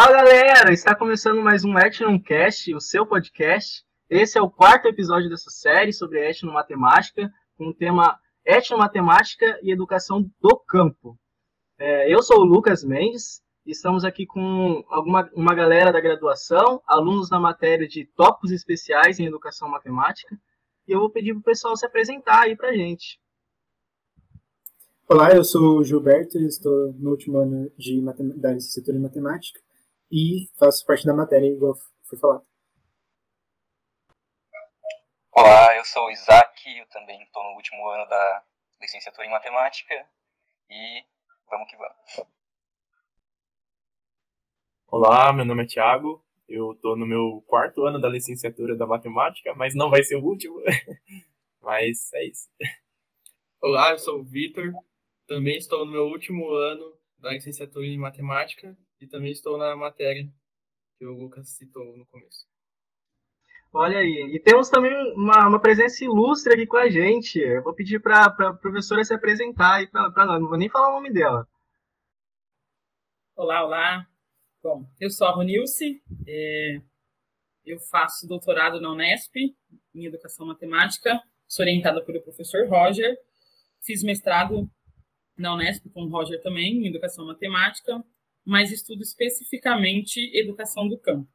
Fala galera, está começando mais um Etnomcast, o seu podcast. Esse é o quarto episódio dessa série sobre etnomatemática, com o tema Etnomatemática e Educação do Campo. É, eu sou o Lucas Mendes e estamos aqui com alguma, uma galera da graduação, alunos da matéria de tópicos especiais em Educação Matemática, e eu vou pedir para o pessoal se apresentar aí para gente. Olá, eu sou o Gilberto, estou no último ano de, da licenciatura em Matemática e faço parte da matéria, igual foi falado. Olá, eu sou o Isaac, eu também estou no último ano da licenciatura em Matemática e vamos que vamos. Olá, meu nome é Thiago, eu estou no meu quarto ano da licenciatura da Matemática, mas não vai ser o último, mas é isso. Olá, eu sou o Vitor, também estou no meu último ano da licenciatura em Matemática e também estou na matéria que o Lucas citou no começo. Olha aí, e temos também uma, uma presença ilustre aqui com a gente. Eu vou pedir para a professora se apresentar aí para nós, não vou nem falar o nome dela. Olá, olá. Bom, eu sou a Ronilce, é, eu faço doutorado na Unesp em Educação Matemática, sou orientada pelo professor Roger, fiz mestrado na Unesp com o Roger também, em Educação Matemática, mas estudo especificamente educação do campo,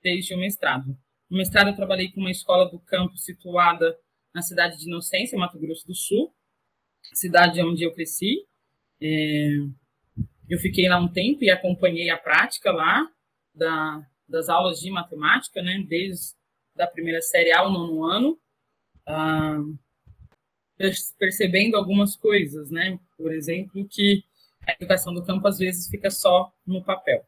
desde o mestrado. No mestrado, eu trabalhei com uma escola do campo situada na cidade de Inocência, Mato Grosso do Sul, cidade onde eu cresci. É, eu fiquei lá um tempo e acompanhei a prática lá da, das aulas de matemática, né, desde a primeira série ao nono ano, ah, percebendo algumas coisas, né? Por exemplo, que a educação do campo às vezes fica só no papel.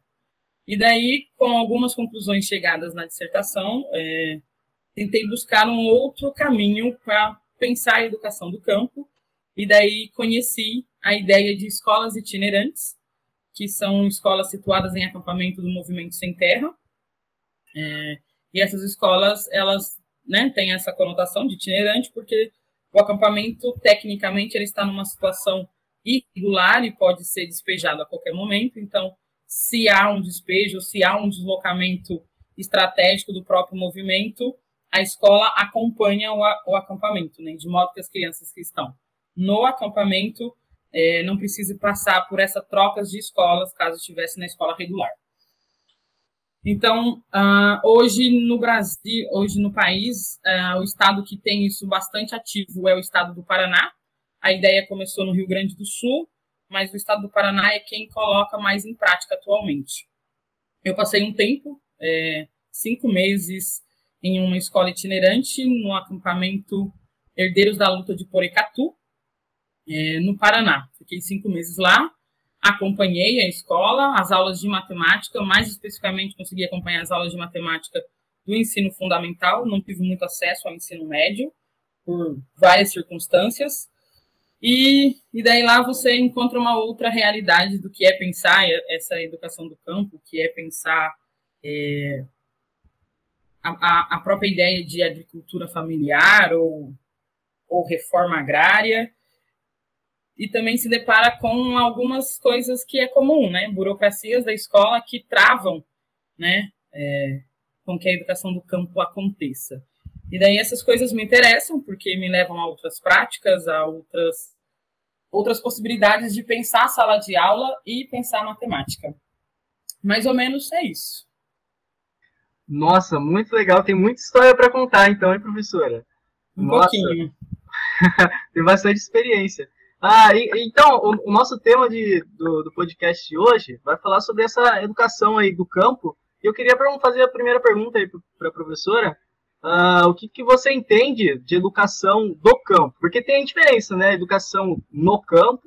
E daí, com algumas conclusões chegadas na dissertação, é, tentei buscar um outro caminho para pensar a educação do campo, e daí conheci a ideia de escolas itinerantes, que são escolas situadas em acampamento do movimento sem terra. É, e essas escolas, elas né, têm essa conotação de itinerante, porque o acampamento, tecnicamente, ele está numa situação irregular e pode ser despejado a qualquer momento. Então, se há um despejo, se há um deslocamento estratégico do próprio movimento, a escola acompanha o, o acampamento, né? de modo que as crianças que estão no acampamento é, não precisem passar por essa trocas de escolas caso estivesse na escola regular. Então, uh, hoje no Brasil, hoje no país, uh, o estado que tem isso bastante ativo é o estado do Paraná, a ideia começou no Rio Grande do Sul, mas o estado do Paraná é quem coloca mais em prática atualmente. Eu passei um tempo, é, cinco meses, em uma escola itinerante, no acampamento Herdeiros da Luta de Porecatu, é, no Paraná. Fiquei cinco meses lá, acompanhei a escola, as aulas de matemática, mais especificamente consegui acompanhar as aulas de matemática do ensino fundamental, não tive muito acesso ao ensino médio, por várias circunstâncias, e, e daí lá você encontra uma outra realidade do que é pensar essa educação do campo, que é pensar é, a, a própria ideia de agricultura familiar ou, ou reforma agrária, e também se depara com algumas coisas que é comum, né? Burocracias da escola que travam, né? É, com que a educação do campo aconteça. E daí essas coisas me interessam, porque me levam a outras práticas, a outras outras possibilidades de pensar a sala de aula e pensar matemática. Mais ou menos é isso. Nossa, muito legal. Tem muita história para contar, então, hein, professora? Um Nossa. pouquinho. Tem bastante experiência. Ah, e, então, o, o, nosso tema de, do, do, podcast de hoje vai falar sobre essa educação aí do campo. E eu queria fazer a primeira pergunta aí para a professora. Uh, o que, que você entende de educação do campo? Porque tem a diferença, né? Educação no campo,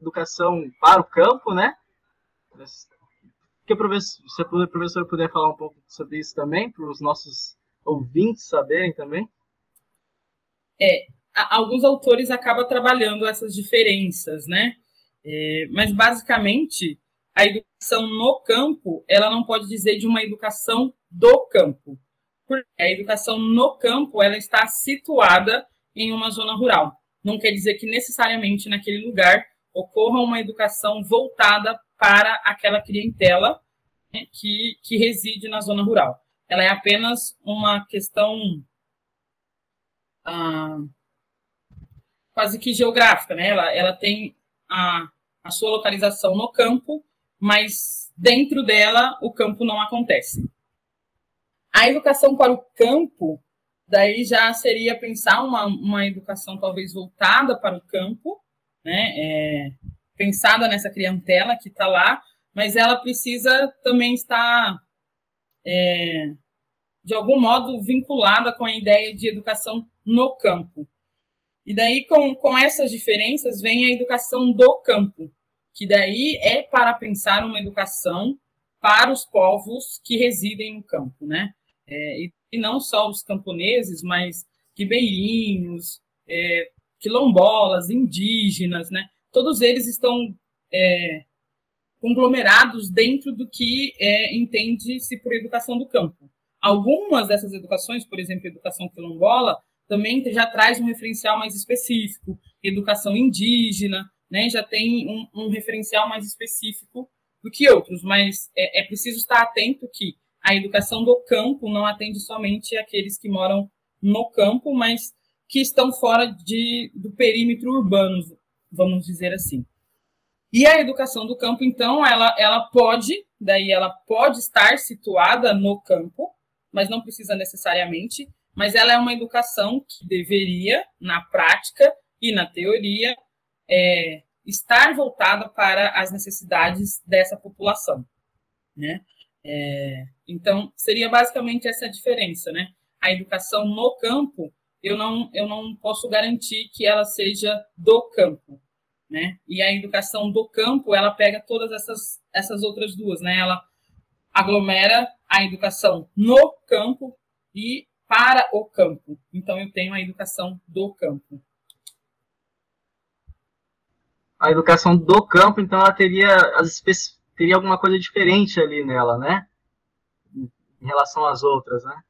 educação para o campo, né? Que professor, se a professora puder falar um pouco sobre isso também, para os nossos ouvintes saberem também. É, alguns autores acabam trabalhando essas diferenças, né? É, mas basicamente a educação no campo, ela não pode dizer de uma educação do campo porque a educação no campo ela está situada em uma zona rural. Não quer dizer que necessariamente naquele lugar ocorra uma educação voltada para aquela clientela que, que reside na zona rural. Ela é apenas uma questão ah, quase que geográfica, né? Ela, ela tem a, a sua localização no campo, mas dentro dela o campo não acontece. A educação para o campo, daí já seria pensar uma, uma educação talvez voltada para o campo, né? É, pensada nessa clientela que está lá, mas ela precisa também estar, é, de algum modo, vinculada com a ideia de educação no campo. E daí, com, com essas diferenças, vem a educação do campo, que daí é para pensar uma educação para os povos que residem no campo, né? É, e, e, não só os camponeses, mas ribeirinhos, é, quilombolas, indígenas, né? Todos eles estão é, conglomerados dentro do que é, entende-se por educação do campo. Algumas dessas educações, por exemplo, a educação quilombola, também já traz um referencial mais específico, educação indígena, né, já tem um, um referencial mais específico do que outros, mas é, é, preciso estar atento que a educação do campo não atende somente aqueles que moram no campo, mas que estão fora de, do perímetro urbano, vamos dizer assim. E a educação do campo, então, ela, ela pode, daí ela pode estar situada no campo, mas não precisa necessariamente, mas ela é uma educação que deveria, na prática e na teoria, é, estar voltada para as necessidades dessa população, né? É, então, seria basicamente essa diferença, né? A educação no campo, eu não, eu não posso garantir que ela seja do campo, né? E a educação do campo, ela pega todas essas, essas outras duas, né? Ela aglomera a educação no campo e para o campo. Então, eu tenho a educação do campo. A educação do campo, então, ela teria, teria alguma coisa diferente ali nela, né? Em relação às outras, né?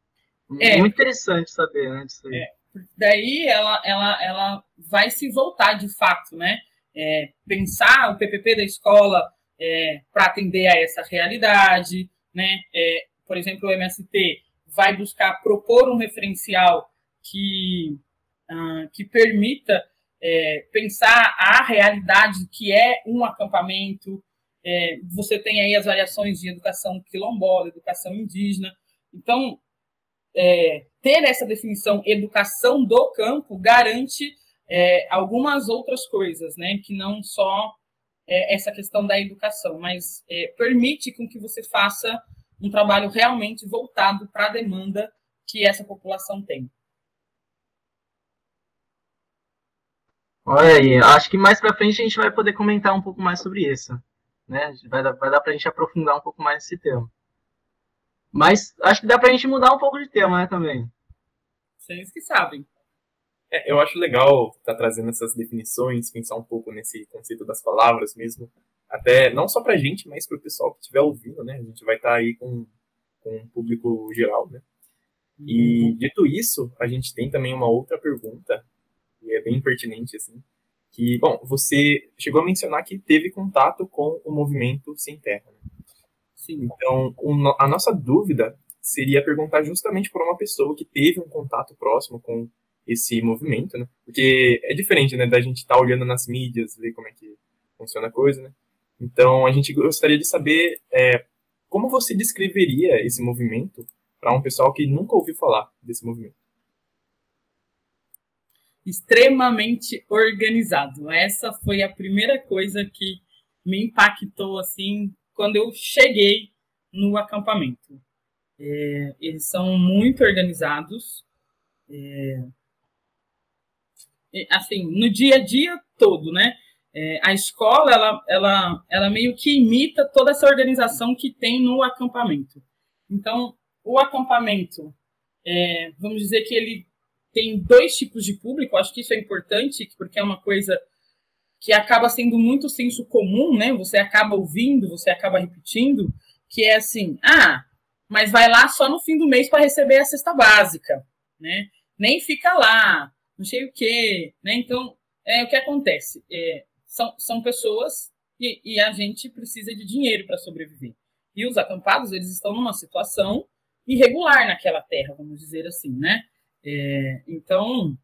É, Muito interessante saber, né? Disso aí. É, daí ela, ela, ela vai se voltar de fato, né? é, pensar o PPP da escola é, para atender a essa realidade, né? É, por exemplo, o MST vai buscar propor um referencial que, uh, que permita é, pensar a realidade que é um acampamento. É, você tem aí as variações de educação quilombola, educação indígena. Então, é, ter essa definição educação do campo garante é, algumas outras coisas, né, que não só é, essa questão da educação, mas é, permite com que você faça um trabalho realmente voltado para a demanda que essa população tem. Olha aí, acho que mais para frente a gente vai poder comentar um pouco mais sobre isso, né? Vai dar, vai dar para a gente aprofundar um pouco mais esse tema. Mas acho que dá para a gente mudar um pouco de tema, né, também. Vocês que sabem. É, eu acho legal estar tá trazendo essas definições, pensar um pouco nesse conceito das palavras mesmo. Até não só para a gente, mas para o pessoal que estiver ouvindo, né? A gente vai estar tá aí com, com um público geral, né? E uhum. dito isso, a gente tem também uma outra pergunta, e é bem pertinente, assim, que, bom, você chegou a mencionar que teve contato com o movimento Sem Terra, né? Sim. Então, a nossa dúvida seria perguntar justamente por uma pessoa que teve um contato próximo com esse movimento, né? Porque é diferente, né, da gente estar tá olhando nas mídias, ver como é que funciona a coisa, né? Então, a gente gostaria de saber é, como você descreveria esse movimento para um pessoal que nunca ouviu falar desse movimento. Extremamente organizado. Essa foi a primeira coisa que me impactou assim quando eu cheguei no acampamento. É, eles são muito organizados. É, assim, no dia a dia todo, né? É, a escola, ela, ela, ela meio que imita toda essa organização que tem no acampamento. Então, o acampamento, é, vamos dizer que ele tem dois tipos de público, acho que isso é importante, porque é uma coisa que acaba sendo muito senso comum, né? Você acaba ouvindo, você acaba repetindo, que é assim, ah, mas vai lá só no fim do mês para receber a cesta básica, né? Nem fica lá, não sei o quê, né? Então, é o que acontece. É, são, são pessoas e, e a gente precisa de dinheiro para sobreviver. E os acampados, eles estão numa situação irregular naquela terra, vamos dizer assim, né? É, então,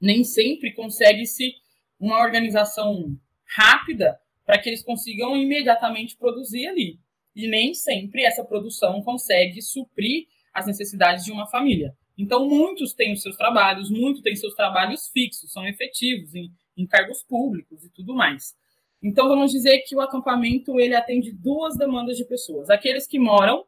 nem sempre consegue-se uma organização rápida para que eles consigam imediatamente produzir ali. E nem sempre essa produção consegue suprir as necessidades de uma família. Então, muitos têm os seus trabalhos, muitos têm seus trabalhos fixos, são efetivos em, em cargos públicos e tudo mais. Então, vamos dizer que o acampamento ele atende duas demandas de pessoas: aqueles que moram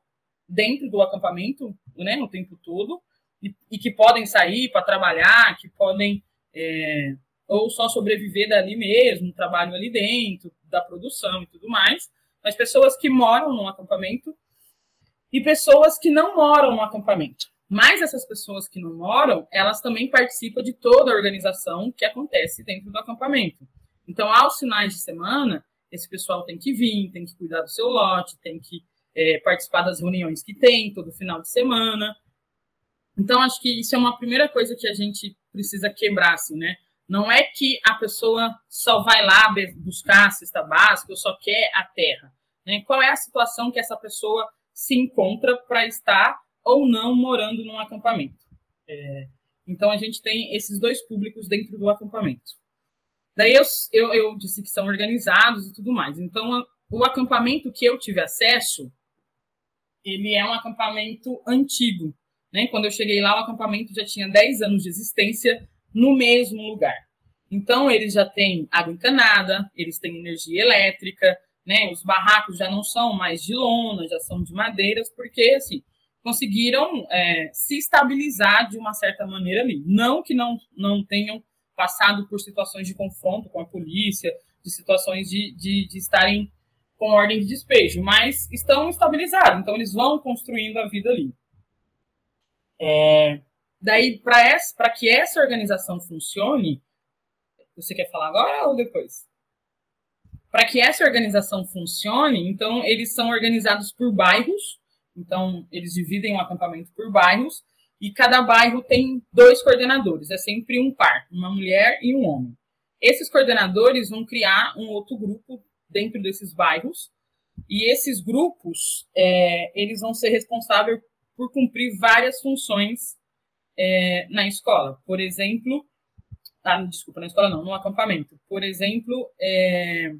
dentro do acampamento, né, o tempo todo, e, e que podem sair para trabalhar, que podem é, ou só sobreviver dali mesmo, trabalho ali dentro, da produção e tudo mais, mas pessoas que moram no acampamento e pessoas que não moram no acampamento. Mas essas pessoas que não moram, elas também participam de toda a organização que acontece dentro do acampamento. Então, aos finais de semana, esse pessoal tem que vir, tem que cuidar do seu lote, tem que é, participar das reuniões que tem todo final de semana. Então, acho que isso é uma primeira coisa que a gente precisa quebrar, assim, né? Não é que a pessoa só vai lá buscar a cesta básica ou só quer a terra. Né? Qual é a situação que essa pessoa se encontra para estar ou não morando num acampamento? É, então, a gente tem esses dois públicos dentro do acampamento. Daí eu, eu, eu disse que são organizados e tudo mais. Então, o acampamento que eu tive acesso, ele é um acampamento antigo. Né? Quando eu cheguei lá, o acampamento já tinha 10 anos de existência no mesmo lugar. Então, eles já têm água encanada, eles têm energia elétrica, né? Os barracos já não são mais de lona, já são de madeiras, porque, assim, conseguiram é, se estabilizar de uma certa maneira ali. Não que não, não tenham passado por situações de confronto com a polícia, de situações de, de, de estarem com ordem de despejo, mas estão estabilizados, então eles vão construindo a vida ali. É, daí, para que essa organização funcione, você quer falar agora ou depois? Para que essa organização funcione, então eles são organizados por bairros, então eles dividem o acampamento por bairros, e cada bairro tem dois coordenadores, é sempre um par, uma mulher e um homem. Esses coordenadores vão criar um outro grupo dentro desses bairros, e esses grupos, é, eles vão ser responsáveis por cumprir várias funções é, na escola. Por exemplo, ah, desculpa, na escola não, no acampamento. Por exemplo, é,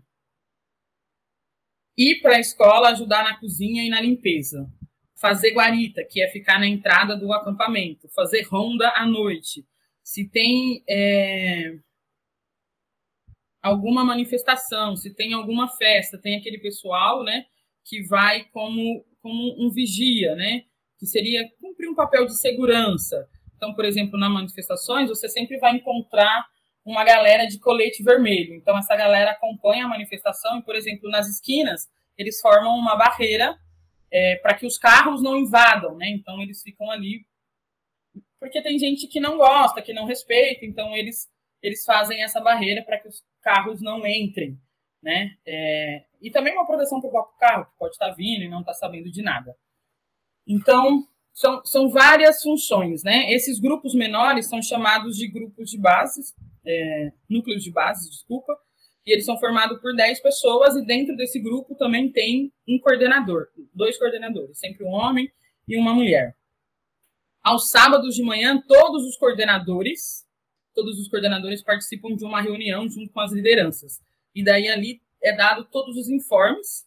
ir para a escola ajudar na cozinha e na limpeza fazer guarita, que é ficar na entrada do acampamento, fazer ronda à noite. Se tem é, alguma manifestação, se tem alguma festa, tem aquele pessoal, né, que vai como, como um vigia, né, que seria cumprir um papel de segurança. Então, por exemplo, nas manifestações, você sempre vai encontrar uma galera de colete vermelho. Então, essa galera acompanha a manifestação e, por exemplo, nas esquinas, eles formam uma barreira é, para que os carros não invadam, né? Então eles ficam ali porque tem gente que não gosta, que não respeita, então eles eles fazem essa barreira para que os carros não entrem, né? É, e também uma proteção para o próprio carro que pode estar tá vindo e não está sabendo de nada. Então são, são várias funções, né? Esses grupos menores são chamados de grupos de bases, é, núcleos de bases, desculpa, e eles são formados por 10 pessoas, e dentro desse grupo também tem um coordenador, dois coordenadores, sempre um homem e uma mulher. Aos sábados de manhã, todos os coordenadores, todos os coordenadores participam de uma reunião junto com as lideranças. E daí ali é dado todos os informes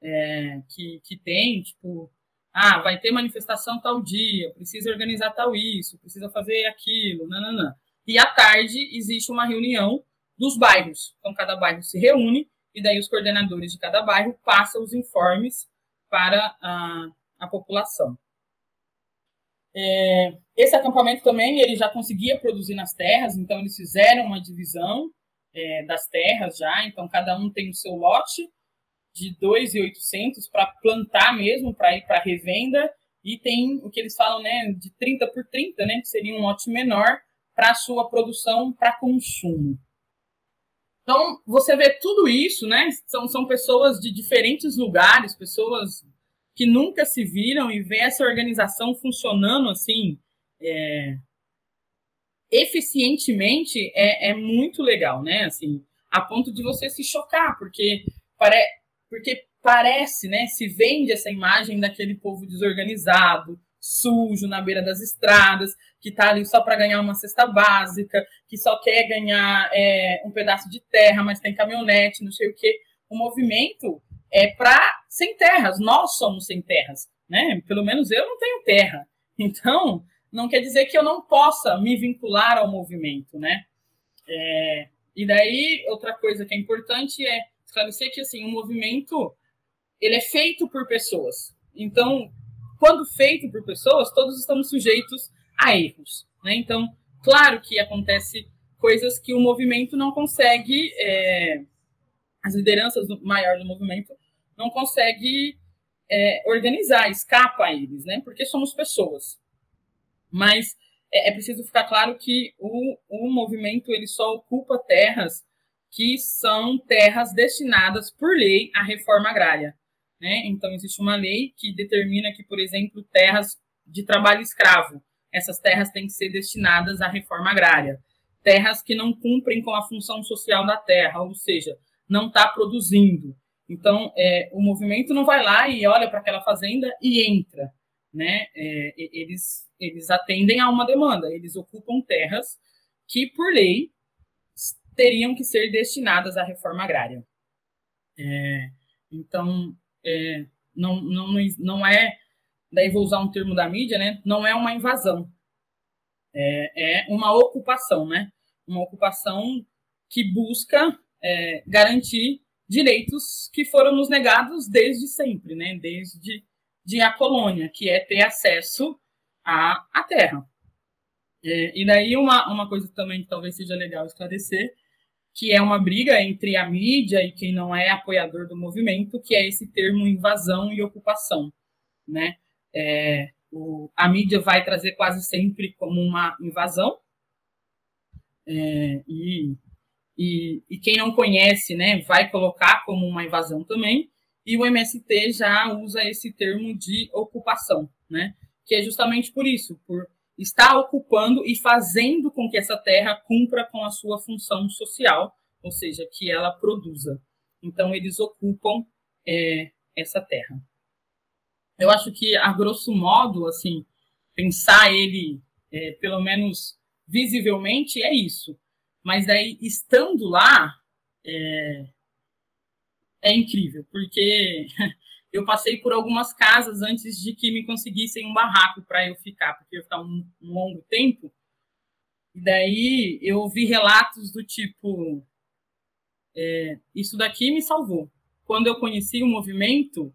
é, que, que tem, tipo, ah, vai ter manifestação tal dia, precisa organizar tal isso, precisa fazer aquilo, nananã. E à tarde existe uma reunião dos bairros. Então, cada bairro se reúne e daí os coordenadores de cada bairro passam os informes para a, a população. É, esse acampamento também ele já conseguia produzir nas terras, então eles fizeram uma divisão é, das terras já, então cada um tem o seu lote de 2,800 para plantar mesmo, para ir para revenda, e tem o que eles falam né, de 30 por 30, né, que seria um lote menor para a sua produção para consumo. Então, você vê tudo isso, né? São, são pessoas de diferentes lugares, pessoas que nunca se viram e vê essa organização funcionando assim é, eficientemente é, é muito legal, né? Assim, a ponto de você se chocar, porque, pare, porque parece, né, se vende essa imagem daquele povo desorganizado, sujo na beira das estradas, que está ali só para ganhar uma cesta básica, que só quer ganhar é, um pedaço de terra, mas tem caminhonete, não sei o quê. O movimento é para sem terras. Nós somos sem terras, né? Pelo menos eu não tenho terra. Então, não quer dizer que eu não possa me vincular ao movimento, né? É, e daí, outra coisa que é importante é esclarecer que assim, o movimento ele é feito por pessoas. Então, quando feito por pessoas, todos estamos sujeitos a erros. Né? Então, claro que acontece coisas que o movimento não consegue, é, as lideranças do, maior do movimento não consegue é, organizar, escapa a eles, né? porque somos pessoas. Mas é, é preciso ficar claro que o, o movimento ele só ocupa terras que são terras destinadas por lei à reforma agrária. Né? Então, existe uma lei que determina que, por exemplo, terras de trabalho escravo, essas terras têm que ser destinadas à reforma agrária. Terras que não cumprem com a função social da terra, ou seja, não está produzindo. Então, é, o movimento não vai lá e olha para aquela fazenda e entra. Né? É, eles, eles atendem a uma demanda, eles ocupam terras que, por lei, teriam que ser destinadas à reforma agrária. É, então, é, não, não, não é, daí vou usar um termo da mídia, né? Não é uma invasão, é, é uma ocupação, né? Uma ocupação que busca é, garantir direitos que foram nos negados desde sempre, né? Desde de a colônia, que é ter acesso à, à terra. É, e daí uma, uma coisa também que talvez seja legal esclarecer que é uma briga entre a mídia e quem não é apoiador do movimento, que é esse termo invasão e ocupação, né? É, o, a mídia vai trazer quase sempre como uma invasão, é, e, e, e, quem não conhece, né, vai colocar como uma invasão também, e o MST já usa esse termo de ocupação, né? Que é justamente por isso, por está ocupando e fazendo com que essa terra cumpra com a sua função social, ou seja, que ela produza. Então, eles ocupam é, essa terra. Eu acho que, a grosso modo, assim, pensar ele, é, pelo menos visivelmente, é isso. Mas daí, estando lá, é, é incrível, porque eu passei por algumas casas antes de que me conseguissem um barraco para eu ficar, porque eu ia ficar um, um, longo tempo. E daí eu ouvi relatos do tipo: é, Isso daqui me salvou. Quando eu conheci o movimento,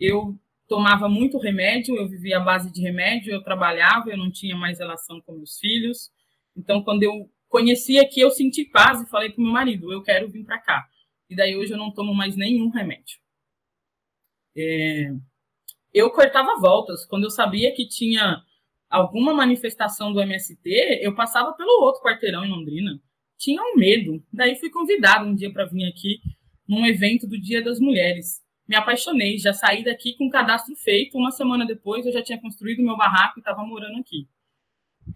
eu tomava muito remédio, eu vivia à base de remédio, eu trabalhava, eu não tinha mais relação com meus filhos. Então, quando eu conheci aqui, eu senti paz e falei para meu marido: Eu quero vir para cá. E daí hoje eu não tomo mais nenhum remédio. É, eu cortava voltas. Quando eu sabia que tinha alguma manifestação do MST, eu passava pelo outro quarteirão em Londrina. Tinha um medo. Daí fui convidado um dia para vir aqui num evento do Dia das Mulheres. Me apaixonei, já saí daqui com o cadastro feito. Uma semana depois eu já tinha construído meu barraco e estava morando aqui.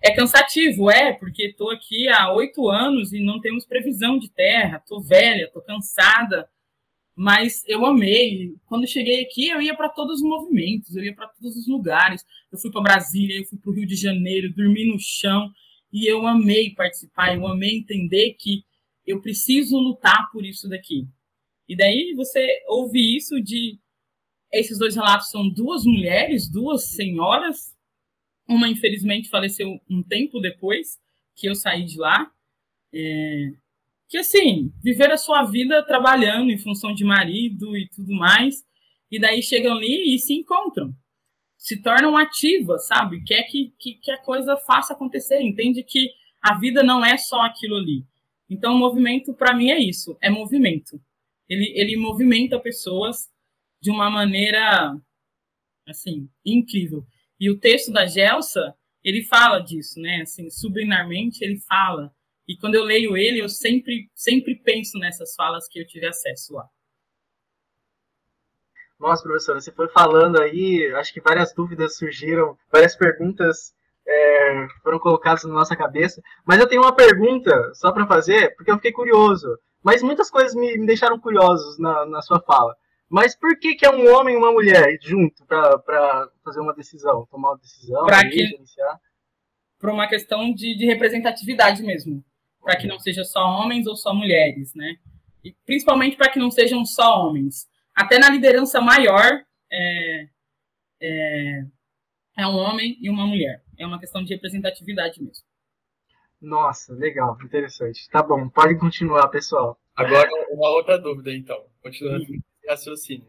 É cansativo, é, porque estou aqui há oito anos e não temos previsão de terra. Estou velha, estou cansada mas eu amei. Quando cheguei aqui, eu ia para todos os movimentos, eu ia para todos os lugares. Eu fui para Brasília, eu fui para o Rio de Janeiro, dormi no chão e eu amei participar, eu amei entender que eu preciso lutar por isso daqui. E daí você ouve isso de esses dois relatos são duas mulheres, duas senhoras. Uma infelizmente faleceu um tempo depois que eu saí de lá. É, que assim, viver a sua vida trabalhando em função de marido e tudo mais, e daí chegam ali e se encontram, se tornam ativas, sabe? Quer que, que, que a coisa faça acontecer, entende que a vida não é só aquilo ali. Então, o movimento, para mim, é isso: é movimento. Ele, ele movimenta pessoas de uma maneira, assim, incrível. E o texto da Gelsa, ele fala disso, né? Assim, subliminarmente, ele fala e quando eu leio ele, eu sempre, sempre penso nessas falas que eu tive acesso lá. Nossa, professora, você foi falando aí, acho que várias dúvidas surgiram, várias perguntas é, foram colocadas na nossa cabeça. Mas eu tenho uma pergunta só para fazer, porque eu fiquei curioso. Mas muitas coisas me, me deixaram curiosos na, na sua fala. Mas por que, que é um homem e uma mulher junto para fazer uma decisão, tomar uma decisão, pra que... iniciar? Por uma questão de, de representatividade mesmo. Para que não seja só homens ou só mulheres, né? E principalmente para que não sejam só homens. Até na liderança maior é, é, é um homem e uma mulher. É uma questão de representatividade mesmo. Nossa, legal, interessante. Tá bom, pode continuar, pessoal. Agora, uma outra dúvida, então. Continuando o raciocínio.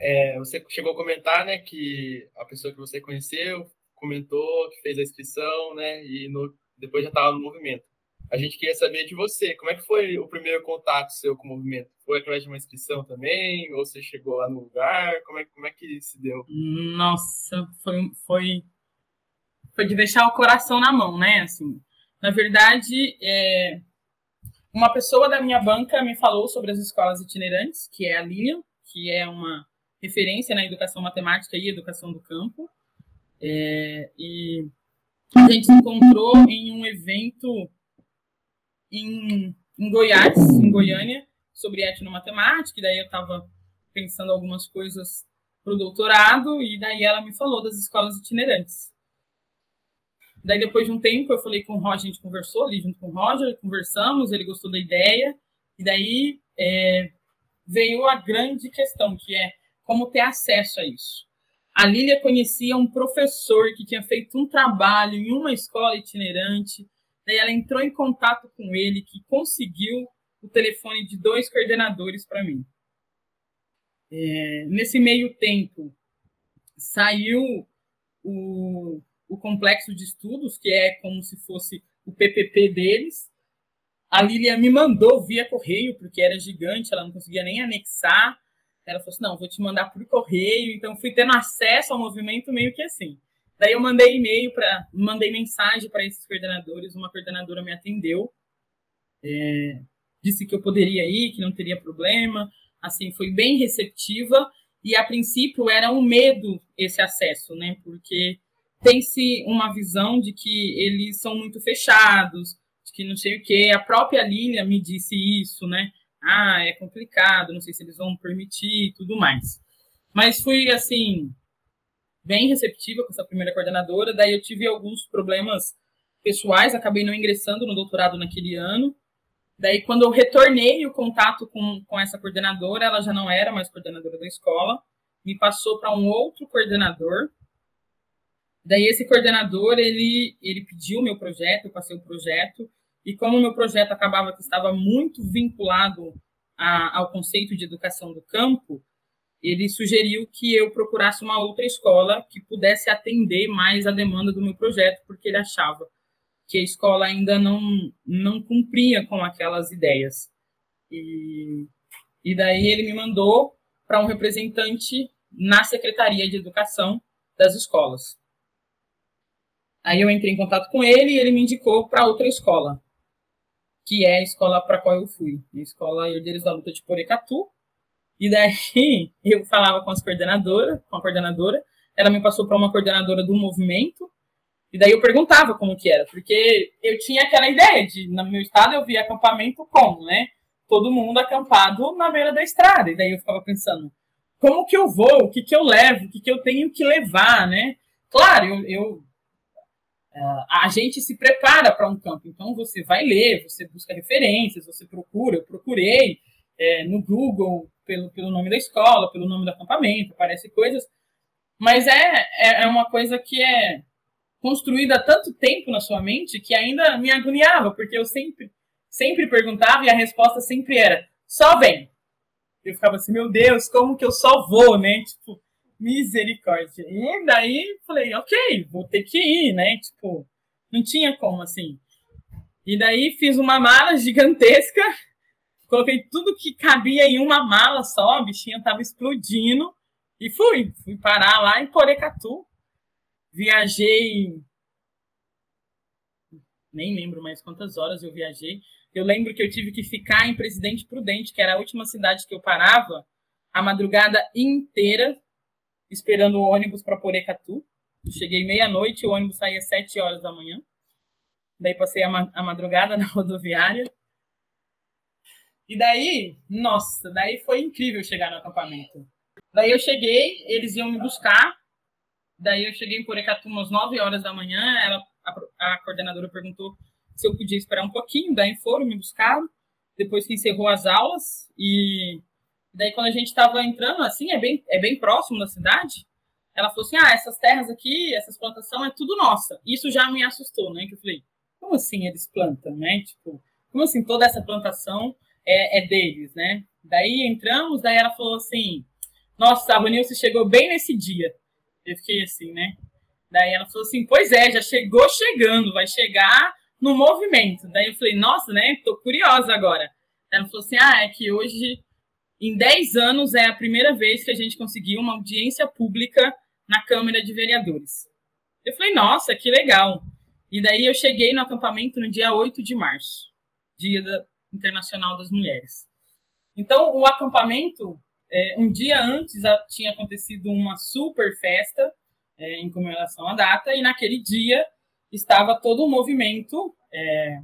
É, você chegou a comentar, né, que a pessoa que você conheceu comentou que fez a inscrição, né, e no, depois já estava no movimento. A gente queria saber de você, como é que foi o primeiro contato seu com o movimento? Foi através de uma inscrição também? Ou você chegou lá no lugar? Como é, como é que se deu? Nossa, foi, foi, foi de deixar o coração na mão, né? Assim, na verdade, é, uma pessoa da minha banca me falou sobre as escolas itinerantes, que é a Lilian, que é uma referência na educação matemática e educação do campo. É, e a gente se encontrou em um evento em, em Goiás, em Goiânia, sobre etnomatemática, e daí eu estava pensando algumas coisas para o doutorado, e daí ela me falou das escolas itinerantes. Daí, depois de um tempo, eu falei com o Roger, a gente conversou ali junto com o Roger, conversamos, ele gostou da ideia, e daí é, veio a grande questão, que é como ter acesso a isso. A Lília conhecia um professor que tinha feito um trabalho em uma escola itinerante, daí ela entrou em contato com ele, que conseguiu o telefone de dois coordenadores para mim. É, nesse meio tempo, saiu o, o complexo de estudos, que é como se fosse o PPP deles. A Lilian me mandou via correio, porque era gigante, ela não conseguia nem anexar. Ela falou assim: não, vou te mandar por correio. Então, fui tendo acesso ao movimento meio que assim. Daí, eu mandei e-mail, para mandei mensagem para esses coordenadores. Uma coordenadora me atendeu. É, disse que eu poderia ir, que não teria problema. Assim, foi bem receptiva e a princípio era um medo esse acesso, né? Porque tem-se uma visão de que eles são muito fechados, de que não sei o quê. A própria Lilia me disse isso, né? Ah, é complicado, não sei se eles vão permitir e tudo mais. Mas fui, assim, bem receptiva com essa primeira coordenadora. Daí eu tive alguns problemas pessoais, acabei não ingressando no doutorado naquele ano. Daí, quando eu retornei o contato com, com essa coordenadora, ela já não era mais coordenadora da escola, me passou para um outro coordenador. Daí, esse coordenador, ele, ele pediu o meu projeto, eu passei o projeto, e como o meu projeto acabava que estava muito vinculado a, ao conceito de educação do campo, ele sugeriu que eu procurasse uma outra escola que pudesse atender mais a demanda do meu projeto, porque ele achava que a escola ainda não, não cumpria com aquelas ideias. E, e daí ele me mandou para um representante na Secretaria de Educação das escolas. Aí eu entrei em contato com ele e ele me indicou para outra escola, que é a escola para qual eu fui, a Escola Herdeiros da Luta de Porecatu. E daí eu falava com as coordenadoras, com a coordenadora, ela me passou para uma coordenadora do movimento, e daí eu perguntava como que era, porque eu tinha aquela ideia de, no meu estado, eu via acampamento como, né? Todo mundo acampado na beira da estrada. E daí eu ficava pensando, como que eu vou? O que que eu levo? O que que eu tenho que levar, né? Claro, eu, eu a gente se prepara para um campo. Então você vai ler, você busca referências, você procura. Eu procurei é, no Google pelo, pelo nome da escola, pelo nome do acampamento, aparece coisas. Mas é, é, é uma coisa que é construída há tanto tempo na sua mente que ainda me agoniava, porque eu sempre, sempre perguntava e a resposta sempre era: só vem. Eu ficava assim, meu Deus, como que eu só vou, né? Tipo, misericórdia. E daí falei, ok, vou ter que ir, né? Tipo, não tinha como assim. E daí fiz uma mala gigantesca, coloquei tudo que cabia em uma mala só, a bichinha tava explodindo, e fui. Fui parar lá em Porecatu, viajei. Nem lembro mais quantas horas eu viajei. Eu lembro que eu tive que ficar em Presidente Prudente, que era a última cidade que eu parava, a madrugada inteira, esperando o ônibus para Porecatu. Eu cheguei meia-noite, o ônibus saía às sete horas da manhã. Daí passei a, ma a madrugada na rodoviária. E daí, nossa, daí foi incrível chegar no acampamento. Daí eu cheguei, eles iam me buscar. Daí eu cheguei em Porecatu umas 9 horas da manhã. Ela, a, a coordenadora perguntou se eu podia esperar um pouquinho. Daí foram, me buscaram. Depois que encerrou as aulas. E daí quando a gente estava entrando, assim, é bem, é bem próximo da cidade. Ela falou assim: ah, essas terras aqui, essas plantações é tudo nossa. Isso já me assustou, né? Que eu falei: como assim eles plantam, né? Tipo, como assim toda essa plantação é, é deles, né? Daí entramos, daí ela falou assim: nossa, a Ronilson chegou bem nesse dia. Eu fiquei assim, né? Daí ela falou assim: pois é, já chegou chegando, vai chegar no movimento. Daí eu falei: nossa, né? Tô curiosa agora. Daí ela falou assim: ah, é que hoje, em 10 anos, é a primeira vez que a gente conseguiu uma audiência pública na Câmara de Vereadores. Eu falei: nossa, que legal. E daí eu cheguei no acampamento no dia 8 de março, Dia Internacional das Mulheres. Então, o acampamento, é, um dia antes tinha acontecido uma super festa é, em comemoração à data, e naquele dia estava todo o movimento é,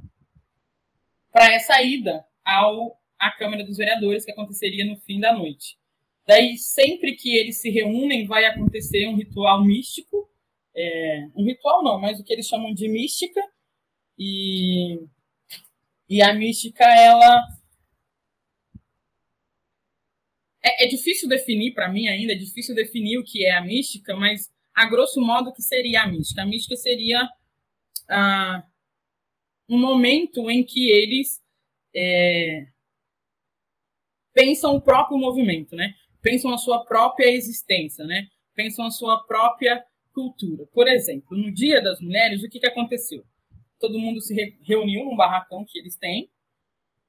para essa ida ao, à Câmara dos Vereadores, que aconteceria no fim da noite. Daí, sempre que eles se reúnem, vai acontecer um ritual místico, é, um ritual não, mas o que eles chamam de mística, e, e a mística, ela... É, é difícil definir para mim ainda, é difícil definir o que é a mística, mas a grosso modo o que seria a mística? A mística seria ah, um momento em que eles é, pensam o próprio movimento, né? Pensam a sua própria existência, né? Pensam a sua própria cultura. Por exemplo, no Dia das Mulheres, o que, que aconteceu? Todo mundo se re reuniu num barracão que eles têm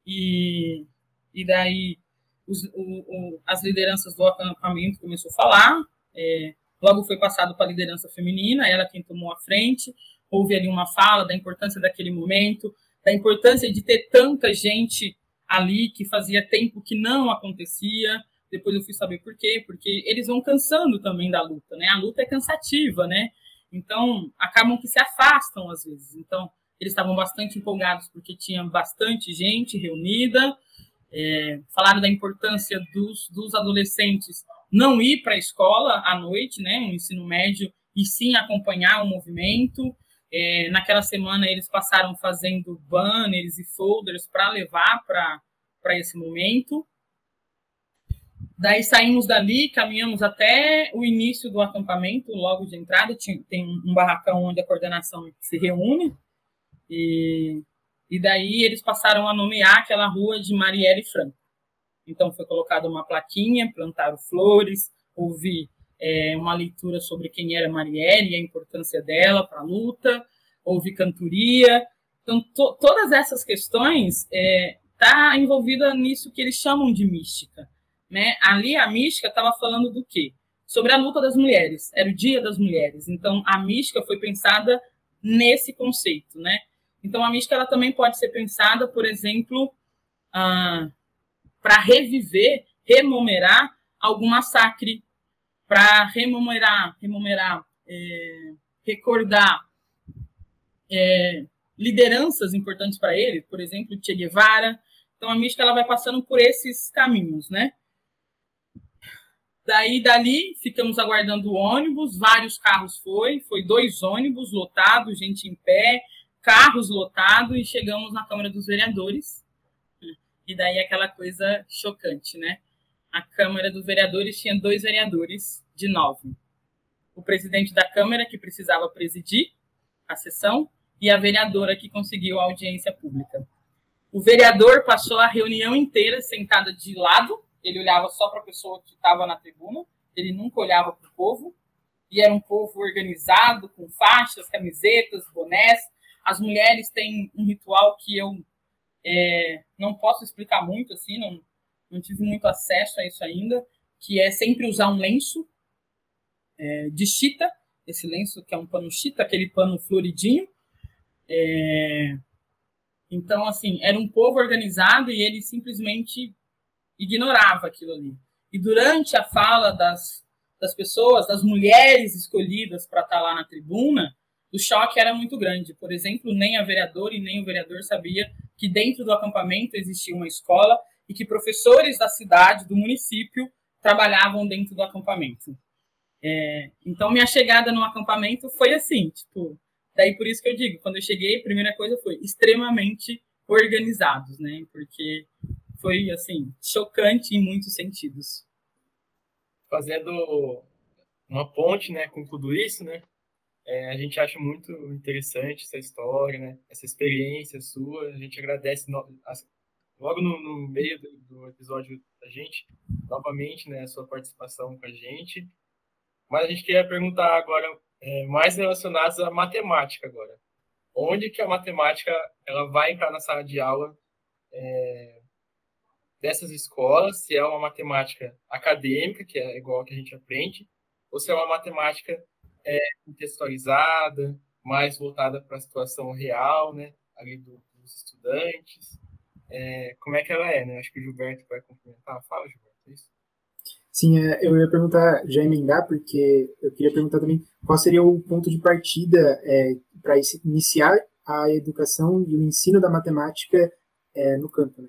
e, e daí os, o, o, as lideranças do acampamento começou a falar. É, logo foi passado para a liderança feminina, ela quem tomou a frente. Houve ali uma fala da importância daquele momento, da importância de ter tanta gente ali que fazia tempo que não acontecia, depois eu fui saber por quê, porque eles vão cansando também da luta, né? A luta é cansativa, né? Então, acabam que se afastam às vezes. Então, eles estavam bastante empolgados porque tinha bastante gente reunida. É, falaram da importância dos, dos adolescentes não ir para a escola à noite, né? No ensino médio, e sim acompanhar o movimento. É, naquela semana, eles passaram fazendo banners e folders para levar para esse momento. Daí saímos dali, caminhamos até o início do acampamento, logo de entrada, tem um barracão onde a coordenação se reúne, e, e daí eles passaram a nomear aquela rua de Marielle Franco. Então foi colocada uma plaquinha, plantaram flores, houve é, uma leitura sobre quem era Marielle e a importância dela para a luta, houve cantoria. Então to, todas essas questões estão é, tá envolvida nisso que eles chamam de mística né? Ali a mística estava falando do quê? Sobre a luta das mulheres. Era o Dia das Mulheres. Então a mística foi pensada nesse conceito, né? Então a mística ela também pode ser pensada, por exemplo, ah, para reviver, rememorar algum massacre, para rememorar, rememorar, é, recordar é, lideranças importantes para ele, por exemplo, Che Guevara. Então a mística ela vai passando por esses caminhos, né? Daí, dali, ficamos aguardando o ônibus, vários carros foi, foi dois ônibus lotados, gente em pé, carros lotados, e chegamos na Câmara dos Vereadores. E daí aquela coisa chocante, né? A Câmara dos Vereadores tinha dois vereadores de nove. O presidente da Câmara, que precisava presidir a sessão, e a vereadora que conseguiu a audiência pública. O vereador passou a reunião inteira sentada de lado ele olhava só para a pessoa que estava na tribuna, ele nunca olhava para o povo, e era um povo organizado, com faixas, camisetas, bonés. As mulheres têm um ritual que eu é, não posso explicar muito, assim, não, não tive muito acesso a isso ainda, que é sempre usar um lenço é, de chita, esse lenço que é um pano chita, aquele pano floridinho. É, então, assim, era um povo organizado e ele simplesmente ignorava aquilo ali. E durante a fala das, das pessoas, das mulheres escolhidas para estar tá lá na tribuna, o choque era muito grande. Por exemplo, nem a vereadora e nem o vereador sabia que dentro do acampamento existia uma escola e que professores da cidade, do município, trabalhavam dentro do acampamento. É, então, minha chegada no acampamento foi assim, tipo, daí por isso que eu digo, quando eu cheguei, a primeira coisa foi extremamente organizados, né? Porque foi, assim, chocante em muitos sentidos. Fazendo uma ponte, né, com tudo isso, né? É, a gente acha muito interessante essa história, né? Essa experiência sua. A gente agradece no, logo no, no meio do, do, episódio da gente, novamente, né, a sua participação com a gente. Mas a gente queria perguntar agora, é, mais relacionados à matemática agora. Onde que a matemática ela vai entrar na sala de aula é, dessas escolas? Se é uma matemática acadêmica, que é igual que a gente aprende, ou se é uma matemática é, contextualizada, mais voltada para a situação real, né, ali do, dos estudantes. É, como é que ela é, né? Acho que o Gilberto vai complementar. Fala, Gilberto, é isso? Sim, é, eu ia perguntar, já emendar, porque eu queria perguntar também qual seria o ponto de partida é, para iniciar a educação e o ensino da matemática é, no campo, né?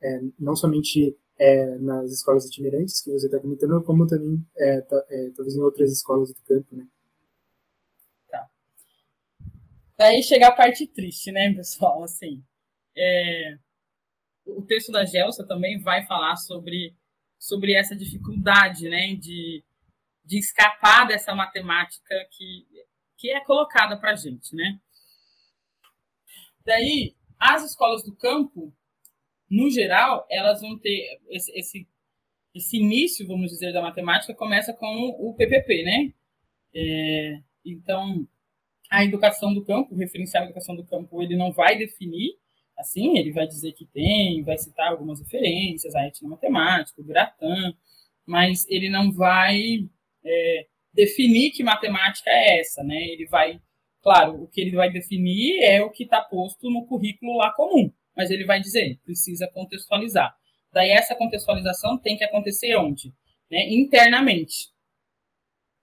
É, não somente é, nas escolas itinerantes que você está comentando, como também é, talvez em outras escolas do campo, né? Tá. Daí chega a parte triste, né, pessoal? Assim, é, o texto da Gelsa também vai falar sobre sobre essa dificuldade né, de, de escapar dessa matemática que, que é colocada para gente. Né? Daí, as escolas do campo, no geral, elas vão ter esse, esse, esse início, vamos dizer, da matemática começa com o PPP, né? É, então, a educação do campo, o referencial da educação do campo, ele não vai definir Assim, ele vai dizer que tem, vai citar algumas referências, a etnia matemática, o Gratan, mas ele não vai é, definir que matemática é essa, né? Ele vai, claro, o que ele vai definir é o que está posto no currículo lá comum, mas ele vai dizer, precisa contextualizar. Daí essa contextualização tem que acontecer onde? Né? Internamente.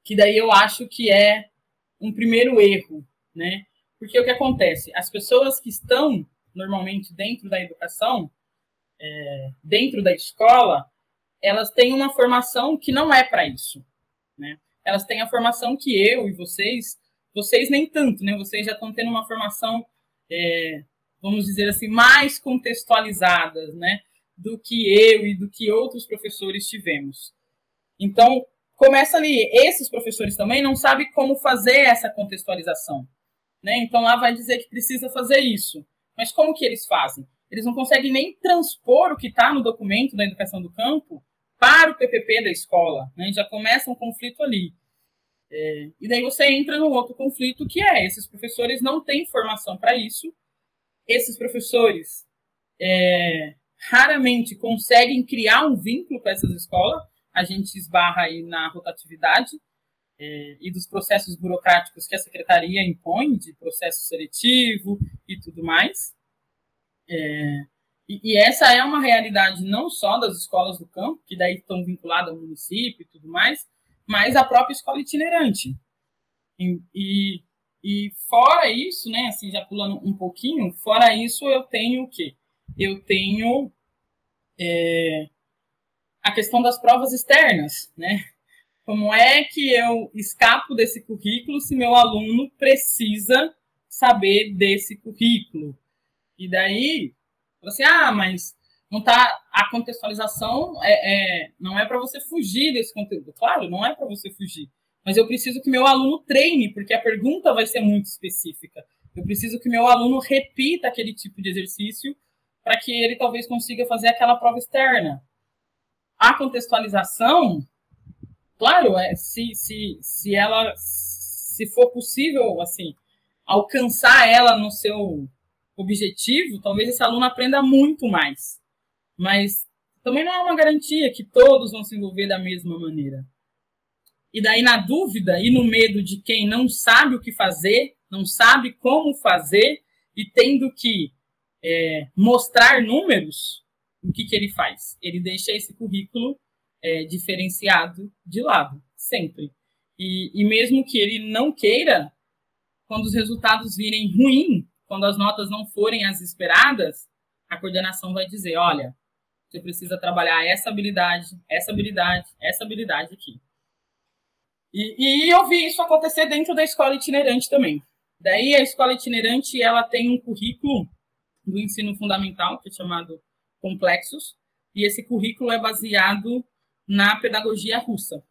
Que daí eu acho que é um primeiro erro, né? Porque o que acontece? As pessoas que estão normalmente dentro da educação, é, dentro da escola, elas têm uma formação que não é para isso, né? Elas têm a formação que eu e vocês, vocês nem tanto, né? Vocês já estão tendo uma formação, é, vamos dizer assim, mais contextualizada, né? Do que eu e do que outros professores tivemos. Então, começa ali. Esses professores também não sabem como fazer essa contextualização. Né? Então, lá vai dizer que precisa fazer isso. Mas como que eles fazem? Eles não conseguem nem transpor o que está no documento da educação do campo para o PPP da escola. Né? Já começa um conflito ali. É, e daí você entra no outro conflito que é esses professores não têm formação para isso. Esses professores é, raramente conseguem criar um vínculo com essas escolas. A gente esbarra aí na rotatividade é, e dos processos burocráticos que a secretaria impõe, de processo seletivo e tudo mais. É, e, e, essa é uma realidade não só das escolas do campo, que daí estão vinculadas ao município e tudo mais, mas a própria escola itinerante. E, e, e fora isso, né, assim, já pulando um pouquinho, fora isso eu tenho o quê? Eu tenho é, a questão das provas externas, né? Como é que eu escapo desse currículo se meu aluno precisa saber desse currículo? E daí, você, ah, mas não tá a contextualização é, é não é para você fugir desse conteúdo. Claro, não é para você fugir. Mas eu preciso que meu aluno treine, porque a pergunta vai ser muito específica. Eu preciso que meu aluno repita aquele tipo de exercício para que ele talvez consiga fazer aquela prova externa. A contextualização Claro, é, se, se, se ela, se for possível, assim, alcançar ela no seu objetivo, talvez esse aluno aprenda muito mais. Mas também não é uma garantia que todos vão se envolver da mesma maneira. E daí, na dúvida e no medo de quem não sabe o que fazer, não sabe como fazer e tendo que é, mostrar números, o que, que ele faz? Ele deixa esse currículo é, diferenciado de lado, sempre. E, e mesmo que ele não queira, quando os resultados virem ruins, quando as notas não forem as esperadas, a coordenação vai dizer: olha, Você precisa trabalhar essa habilidade, essa habilidade, essa habilidade aqui. E, e eu vi isso acontecer dentro da escola itinerante também. Daí a escola itinerante ela tem um currículo do ensino fundamental que é chamado Complexos e esse currículo é baseado na pedagogia russa.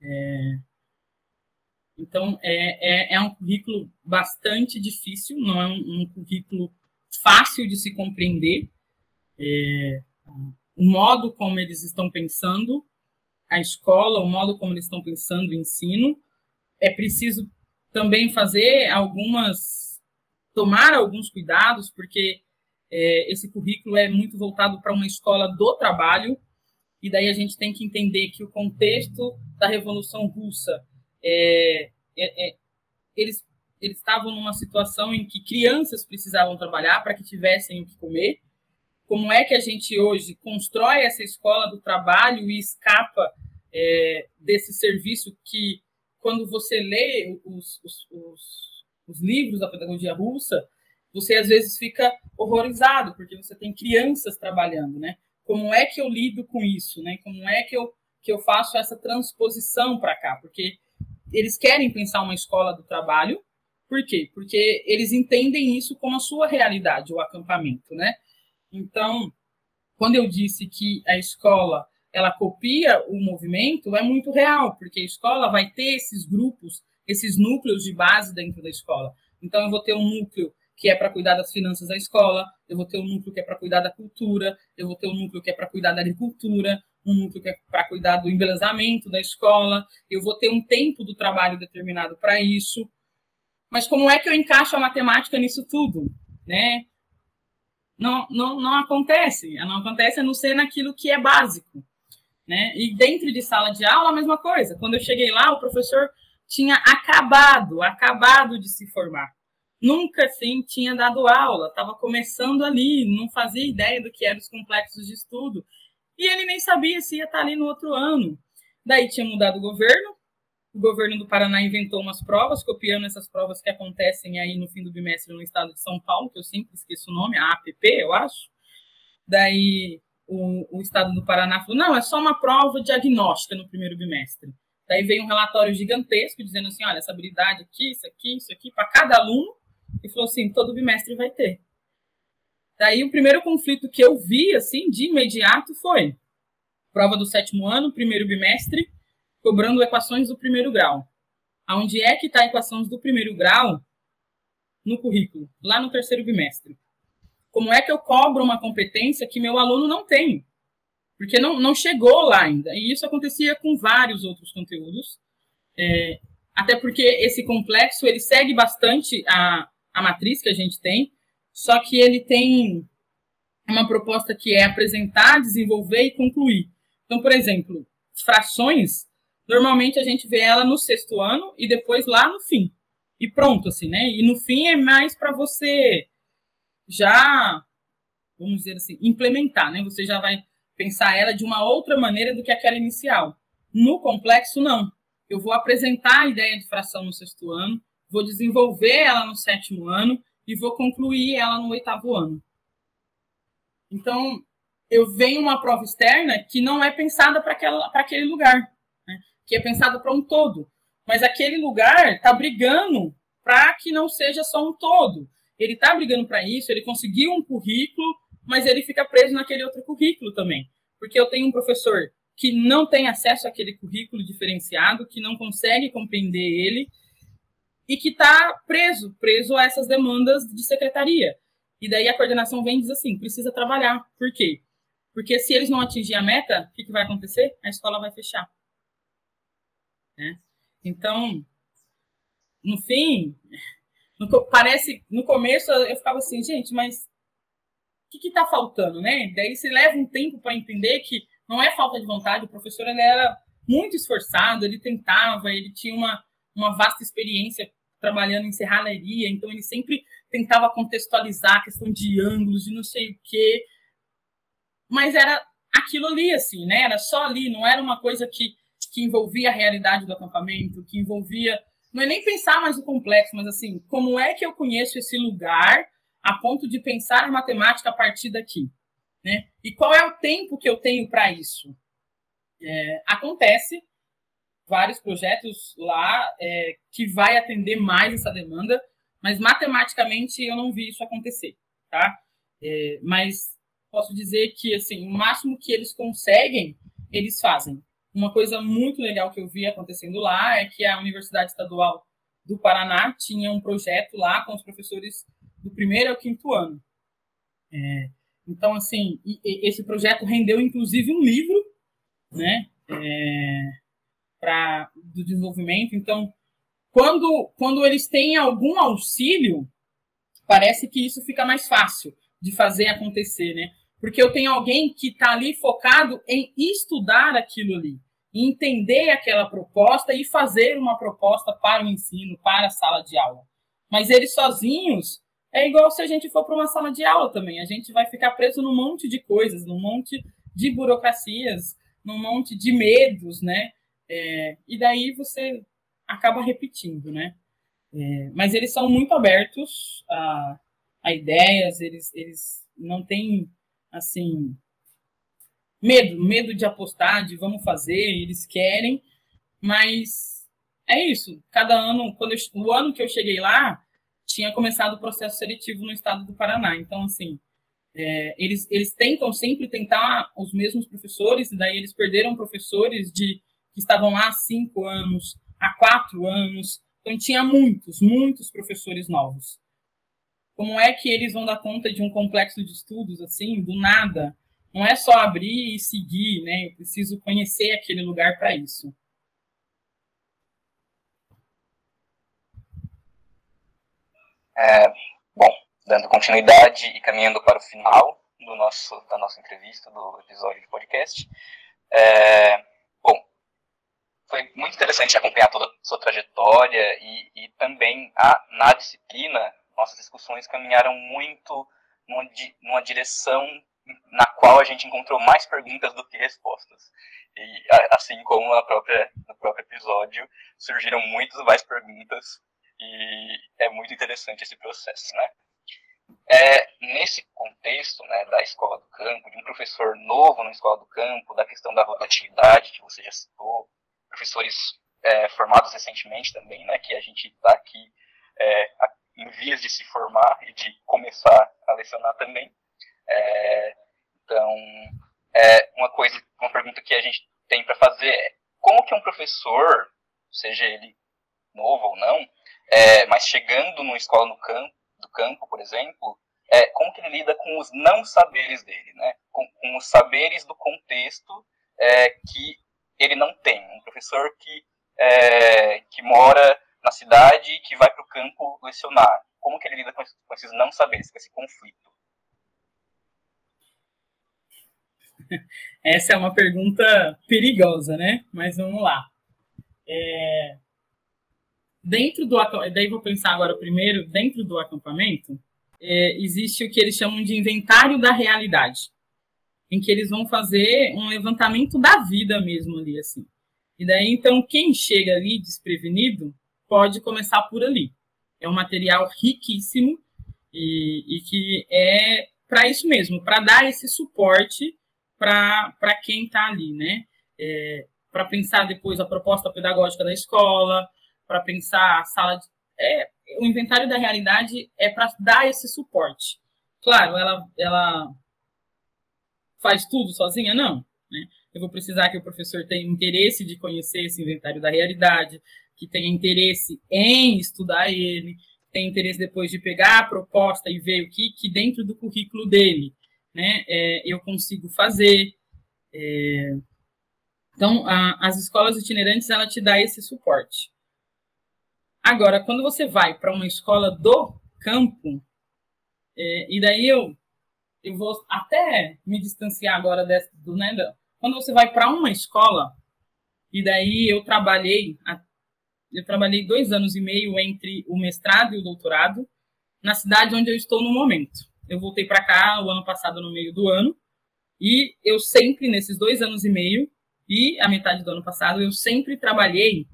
É... Então é, é, é, um currículo bastante difícil, não é um, um currículo fácil de se compreender. É... O modo como eles estão pensando a escola, o modo como eles estão pensando o ensino. É preciso também fazer algumas, tomar alguns cuidados, porque é, esse currículo é muito voltado para uma escola do trabalho, e daí a gente tem que entender que o contexto da Revolução Russa, é, é, é eles, eles estavam numa situação em que crianças precisavam trabalhar para que tivessem o que comer, como é que a gente hoje constrói essa escola do trabalho e escapa é, desse serviço que, quando você lê os, os, os, os livros da pedagogia russa, você às vezes fica horrorizado, porque você tem crianças trabalhando, né? Como é que eu lido com isso, né? Como é que eu, que eu faço essa transposição para cá? Porque eles querem pensar uma escola do trabalho, por quê? Porque eles entendem isso como a sua realidade, o acampamento, né? Então, quando eu disse que a escola ela copia o movimento, é muito real, porque a escola vai ter esses grupos, esses núcleos de base dentro da escola. Então, eu vou ter um núcleo que é para cuidar das finanças da escola, eu vou ter um núcleo que é para cuidar da cultura, eu vou ter um núcleo que é para cuidar da agricultura, um núcleo que é para cuidar do embelezamento da escola, eu vou ter um tempo do trabalho determinado para isso. Mas como é que eu encaixo a matemática nisso tudo, né? não, não, não acontece. Não acontece a não ser naquilo que é básico. Né? E dentro de sala de aula, a mesma coisa. Quando eu cheguei lá, o professor tinha acabado, acabado de se formar. Nunca, assim, tinha dado aula, estava começando ali, não fazia ideia do que eram os complexos de estudo. E ele nem sabia se ia estar ali no outro ano. Daí tinha mudado o governo, o governo do Paraná inventou umas provas, copiando essas provas que acontecem aí no fim do bimestre no estado de São Paulo, que eu sempre esqueço o nome, a APP, eu acho. Daí o, o estado do Paraná falou: não, é só uma prova diagnóstica no primeiro bimestre. Daí veio um relatório gigantesco dizendo assim: olha, essa habilidade aqui, isso aqui, isso aqui, para cada aluno, e falou assim: todo bimestre vai ter. Daí o primeiro conflito que eu vi, assim, de imediato foi prova do sétimo ano, primeiro bimestre, cobrando equações do primeiro grau. Aonde é que está equações do primeiro grau no currículo? Lá no terceiro bimestre. Como é que eu cobro uma competência que meu aluno não tem? Porque não, não chegou lá ainda. E isso acontecia com vários outros conteúdos. É, até porque esse complexo ele segue bastante a, a matriz que a gente tem, só que ele tem uma proposta que é apresentar, desenvolver e concluir. Então, por exemplo, frações Normalmente a gente vê ela no sexto ano e depois lá no fim. E pronto, assim, né? E no fim é mais para você já, vamos dizer assim, implementar, né? Você já vai pensar ela de uma outra maneira do que aquela inicial. No complexo, não. Eu vou apresentar a ideia de fração no sexto ano, vou desenvolver ela no sétimo ano e vou concluir ela no oitavo ano. Então, eu venho uma prova externa que não é pensada para aquele lugar que é pensado para um todo. Mas aquele lugar está brigando para que não seja só um todo. Ele está brigando para isso, ele conseguiu um currículo, mas ele fica preso naquele outro currículo também. Porque eu tenho um professor que não tem acesso àquele currículo diferenciado, que não consegue compreender ele e que está preso, preso a essas demandas de secretaria. E daí a coordenação vem e diz assim: precisa trabalhar. Por quê? Porque se eles não atingirem a meta, o que, que vai acontecer? A escola vai fechar. Né? Então, no fim, no, parece, no começo eu ficava assim, gente, mas o que está faltando, né? Daí você leva um tempo para entender que não é falta de vontade, o professor ele era muito esforçado, ele tentava, ele tinha uma, uma vasta experiência trabalhando em serralheria, então ele sempre tentava contextualizar a questão de ângulos, de não sei o quê, mas era aquilo ali, assim, né? Era só ali, não era uma coisa que que envolvia a realidade do acampamento, que envolvia. Não é nem pensar mais no complexo, mas assim, como é que eu conheço esse lugar a ponto de pensar a matemática a partir daqui? Né? E qual é o tempo que eu tenho para isso? É, acontece vários projetos lá é, que vai atender mais essa demanda, mas matematicamente eu não vi isso acontecer, tá? É, mas posso dizer que assim o máximo que eles conseguem eles fazem. Uma coisa muito legal que eu vi acontecendo lá é que a Universidade Estadual do Paraná tinha um projeto lá com os professores do primeiro ao quinto ano. É, então, assim, esse projeto rendeu inclusive um livro, né, é, para do desenvolvimento. Então, quando quando eles têm algum auxílio, parece que isso fica mais fácil de fazer acontecer, né? Porque eu tenho alguém que está ali focado em estudar aquilo ali, entender aquela proposta e fazer uma proposta para o ensino, para a sala de aula. Mas eles sozinhos é igual se a gente for para uma sala de aula também. A gente vai ficar preso num monte de coisas, num monte de burocracias, num monte de medos, né? É, e daí você acaba repetindo, né? É, mas eles são muito abertos a, a ideias, eles, eles não têm, assim, medo, medo de apostar, de vamos fazer, eles querem, mas é isso. Cada ano, quando eu, o ano que eu cheguei lá, tinha começado o processo seletivo no estado do Paraná. Então, assim, é, eles, eles tentam sempre tentar os mesmos professores, e daí eles perderam professores de que estavam lá há cinco anos, há quatro anos. Então, tinha muitos, muitos professores novos. Como é que eles vão dar conta de um complexo de estudos assim, do nada? Não é só abrir e seguir, né? Eu preciso conhecer aquele lugar para isso. É, bom, dando continuidade e caminhando para o final do nosso, da nossa entrevista, do episódio de podcast. É, bom, foi muito interessante acompanhar toda a sua trajetória e, e também a, na disciplina, nossas discussões caminharam muito numa, numa direção na qual a gente encontrou mais perguntas do que respostas. E assim como na própria, no próprio episódio, surgiram muitas mais perguntas e é muito interessante esse processo, né? É, nesse contexto né, da escola do campo, de um professor novo na escola do campo, da questão da rotatividade que você já citou, professores é, formados recentemente também, né, que a gente está aqui é, em vias de se formar e de começar a lecionar também. É, então, é uma coisa, uma pergunta que a gente tem para fazer é como que um professor, seja ele novo ou não, é, mas chegando numa escola no campo, do campo, por exemplo, é, como que ele lida com os não saberes dele, né? Com, com os saberes do contexto que ele não tem. Um professor que, é, que mora na cidade e que vai para o campo lecionar. Como que ele lida com, com esses não saberes, com esse conflito? Essa é uma pergunta perigosa, né? Mas vamos lá. É... Dentro do daí vou pensar agora primeiro dentro do acampamento é, existe o que eles chamam de inventário da realidade, em que eles vão fazer um levantamento da vida mesmo ali assim. E daí então quem chega ali desprevenido pode começar por ali. É um material riquíssimo e, e que é para isso mesmo, para dar esse suporte para quem está ali, né? É, para pensar depois a proposta pedagógica da escola, para pensar a sala de. É, o inventário da realidade é para dar esse suporte. Claro, ela, ela faz tudo sozinha? Não. Né? Eu vou precisar que o professor tenha interesse de conhecer esse inventário da realidade, que tenha interesse em estudar ele, tenha interesse depois de pegar a proposta e ver o que, que dentro do currículo dele né, é, eu consigo fazer. É, então, a, as escolas itinerantes, ela te dá esse suporte. Agora, quando você vai para uma escola do campo, é, e daí eu, eu vou até me distanciar agora desse, do, né, quando você vai para uma escola, e daí eu trabalhei, eu trabalhei dois anos e meio entre o mestrado e o doutorado, na cidade onde eu estou no momento. Eu voltei para cá o ano passado, no meio do ano, e eu sempre, nesses dois anos e meio, e a metade do ano passado, eu sempre trabalhei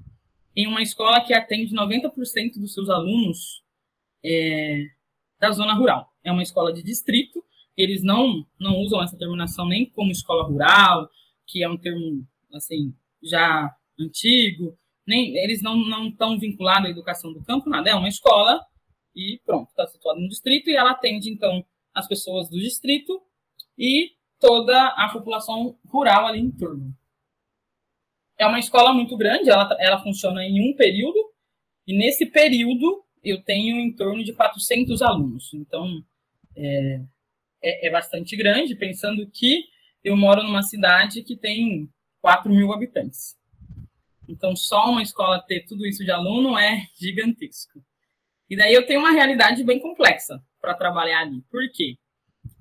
em uma escola que atende 90% dos seus alunos é, da zona rural. É uma escola de distrito, eles não, não usam essa terminação nem como escola rural, que é um termo, assim, já antigo, nem eles não estão vinculados à educação do campo, nada, é uma escola e pronto, está situada no distrito e ela atende, então, as pessoas do distrito e toda a população rural ali em torno. É uma escola muito grande, ela, ela funciona em um período, e nesse período eu tenho em torno de 400 alunos. Então, é, é, é bastante grande, pensando que eu moro numa cidade que tem 4 mil habitantes. Então, só uma escola ter tudo isso de aluno é gigantesco. E daí eu tenho uma realidade bem complexa para trabalhar ali. Por quê?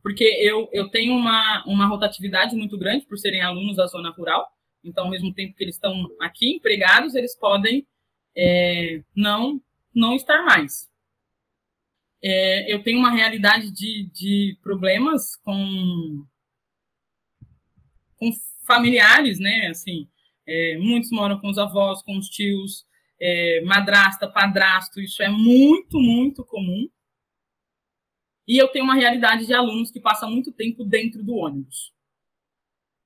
Porque eu, eu tenho uma, uma rotatividade muito grande por serem alunos da zona rural. Então, ao mesmo tempo que eles estão aqui empregados, eles podem é, não, não estar mais. É, eu tenho uma realidade de, de problemas com, com familiares, né? Assim, é, muitos moram com os avós, com os tios, é, madrasta, padrasto, isso é muito, muito comum. E eu tenho uma realidade de alunos que passam muito tempo dentro do ônibus.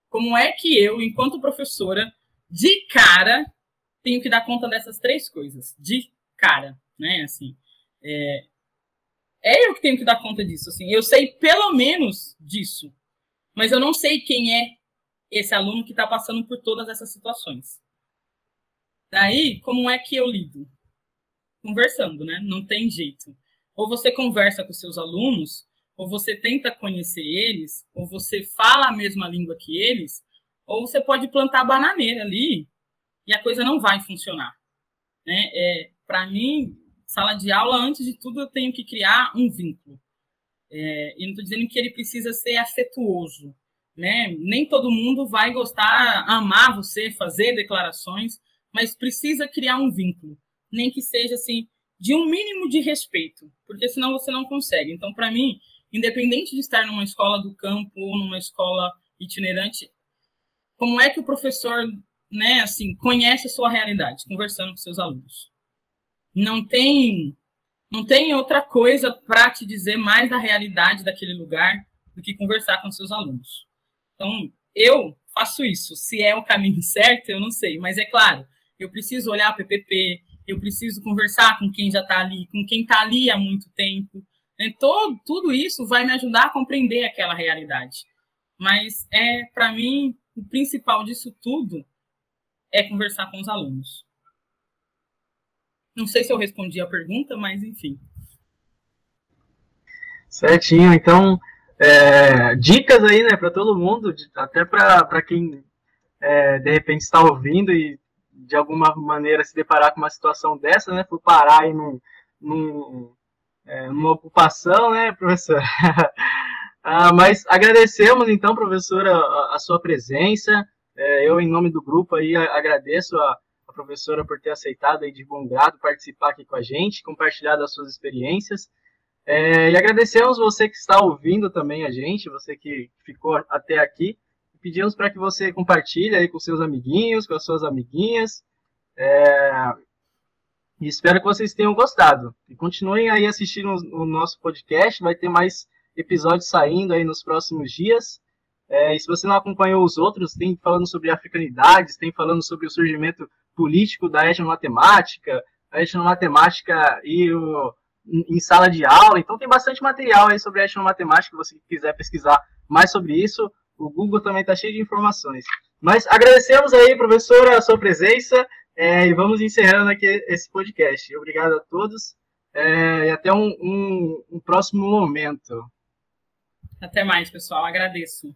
Como é que eu, enquanto professora, de cara, tenho que dar conta dessas três coisas? De cara, né? Assim, é, é eu que tenho que dar conta disso. Assim, eu sei pelo menos disso, mas eu não sei quem é esse aluno que está passando por todas essas situações. Daí, como é que eu lido? Conversando, né? Não tem jeito. Ou você conversa com seus alunos, ou você tenta conhecer eles, ou você fala a mesma língua que eles, ou você pode plantar bananeira ali e a coisa não vai funcionar. Né? É, Para mim, sala de aula, antes de tudo, eu tenho que criar um vínculo. É, e não estou dizendo que ele precisa ser afetuoso, né? Nem todo mundo vai gostar, amar você, fazer declarações, mas precisa criar um vínculo, nem que seja assim de um mínimo de respeito, porque senão você não consegue. Então, para mim, independente de estar numa escola do campo ou numa escola itinerante, como é que o professor, né, assim, conhece a sua realidade, conversando com seus alunos? Não tem não tem outra coisa para te dizer mais da realidade daquele lugar do que conversar com seus alunos. Então, eu faço isso. Se é o caminho certo, eu não sei. Mas é claro, eu preciso olhar o PPP, eu preciso conversar com quem já está ali, com quem está ali há muito tempo. Então, tudo isso vai me ajudar a compreender aquela realidade. Mas, é para mim, o principal disso tudo é conversar com os alunos. Não sei se eu respondi a pergunta, mas enfim. Certinho. Então, é, dicas aí, né, para todo mundo, até para quem é, de repente está ouvindo e de alguma maneira se deparar com uma situação dessa, né, por parar aí num, num, é, numa ocupação, né, professor? ah, mas agradecemos então, professora, a, a sua presença. É, eu, em nome do grupo, aí agradeço a, professora por ter aceitado aí de bom grado participar aqui com a gente, compartilhar das suas experiências. É, e agradecemos você que está ouvindo também a gente, você que ficou até aqui. Pedimos para que você compartilhe aí com seus amiguinhos, com as suas amiguinhas. É, e espero que vocês tenham gostado. E continuem aí assistindo o nosso podcast, vai ter mais episódios saindo aí nos próximos dias. É, e se você não acompanhou os outros, tem falando sobre africanidades, tem falando sobre o surgimento político da etnomatemática, a etnomatemática e o, em sala de aula. Então tem bastante material aí sobre etnomatemática, se você quiser pesquisar mais sobre isso. O Google também está cheio de informações. Mas agradecemos aí, professora, a sua presença é, e vamos encerrando aqui esse podcast. Obrigado a todos é, e até um, um, um próximo momento. Até mais, pessoal. Agradeço.